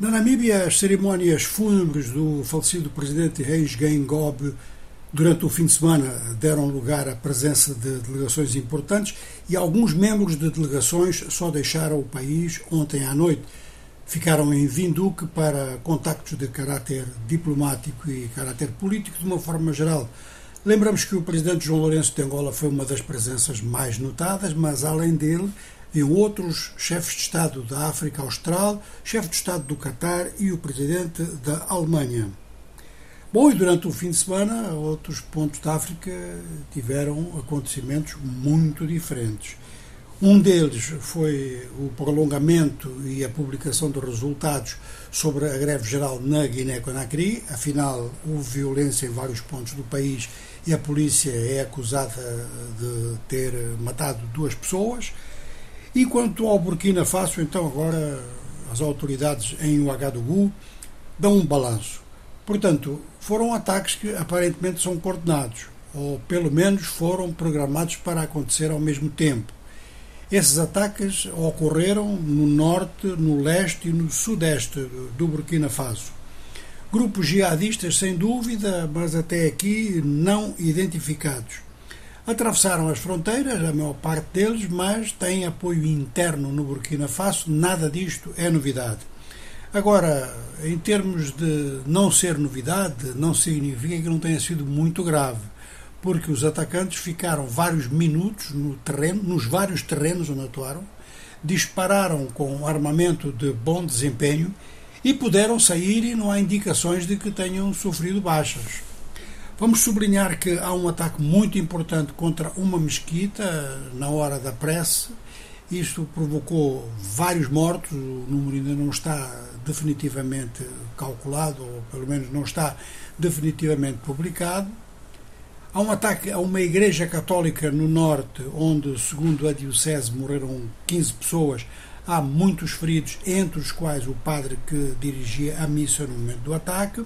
Na Namíbia, as cerimónias fúnebres do falecido presidente Reis Gengob durante o fim de semana deram lugar à presença de delegações importantes e alguns membros de delegações só deixaram o país ontem à noite. Ficaram em Vinduque para contactos de caráter diplomático e caráter político de uma forma geral. Lembramos que o presidente João Lourenço de Angola foi uma das presenças mais notadas, mas além dele, viam outros chefes de Estado da África Austral, chefe de Estado do Catar e o presidente da Alemanha. Bom, e durante o fim de semana, outros pontos da África tiveram acontecimentos muito diferentes. Um deles foi o prolongamento e a publicação de resultados sobre a greve geral na Guiné-Conakry. Afinal, houve violência em vários pontos do país e a polícia é acusada de ter matado duas pessoas. E quanto ao Burkina Faso, então agora as autoridades em Ouagadougou dão um balanço. Portanto, foram ataques que aparentemente são coordenados, ou pelo menos foram programados para acontecer ao mesmo tempo. Esses ataques ocorreram no norte, no leste e no sudeste do Burkina Faso. Grupos jihadistas, sem dúvida, mas até aqui não identificados. Atravessaram as fronteiras, a maior parte deles, mas têm apoio interno no Burkina Faso, nada disto é novidade. Agora, em termos de não ser novidade, não significa que não tenha sido muito grave, porque os atacantes ficaram vários minutos no terreno, nos vários terrenos onde atuaram, dispararam com armamento de bom desempenho e puderam sair e não há indicações de que tenham sofrido baixas. Vamos sublinhar que há um ataque muito importante contra uma mesquita na hora da prece. Isto provocou vários mortos, o número ainda não está definitivamente calculado, ou pelo menos não está definitivamente publicado. Há um ataque a uma igreja católica no norte, onde, segundo a Diocese, morreram 15 pessoas. Há muitos feridos, entre os quais o padre que dirigia a missa no momento do ataque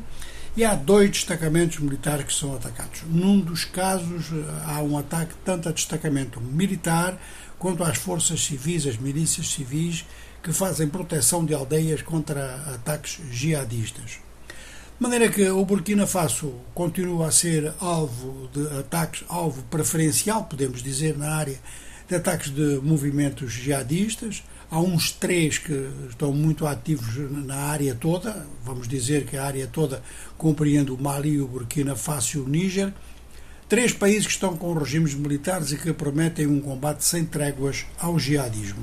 e há dois destacamentos militares que são atacados. Num dos casos, há um ataque tanto a destacamento militar quanto às forças civis, as milícias civis, que fazem proteção de aldeias contra ataques jihadistas. De maneira que o Burkina Faso continua a ser alvo de ataques, alvo preferencial, podemos dizer, na área de ataques de movimentos jihadistas. Há uns três que estão muito ativos na área toda, vamos dizer que a área toda compreende o Mali, o Burkina Faso e o Níger. Três países que estão com regimes militares e que prometem um combate sem tréguas ao jihadismo.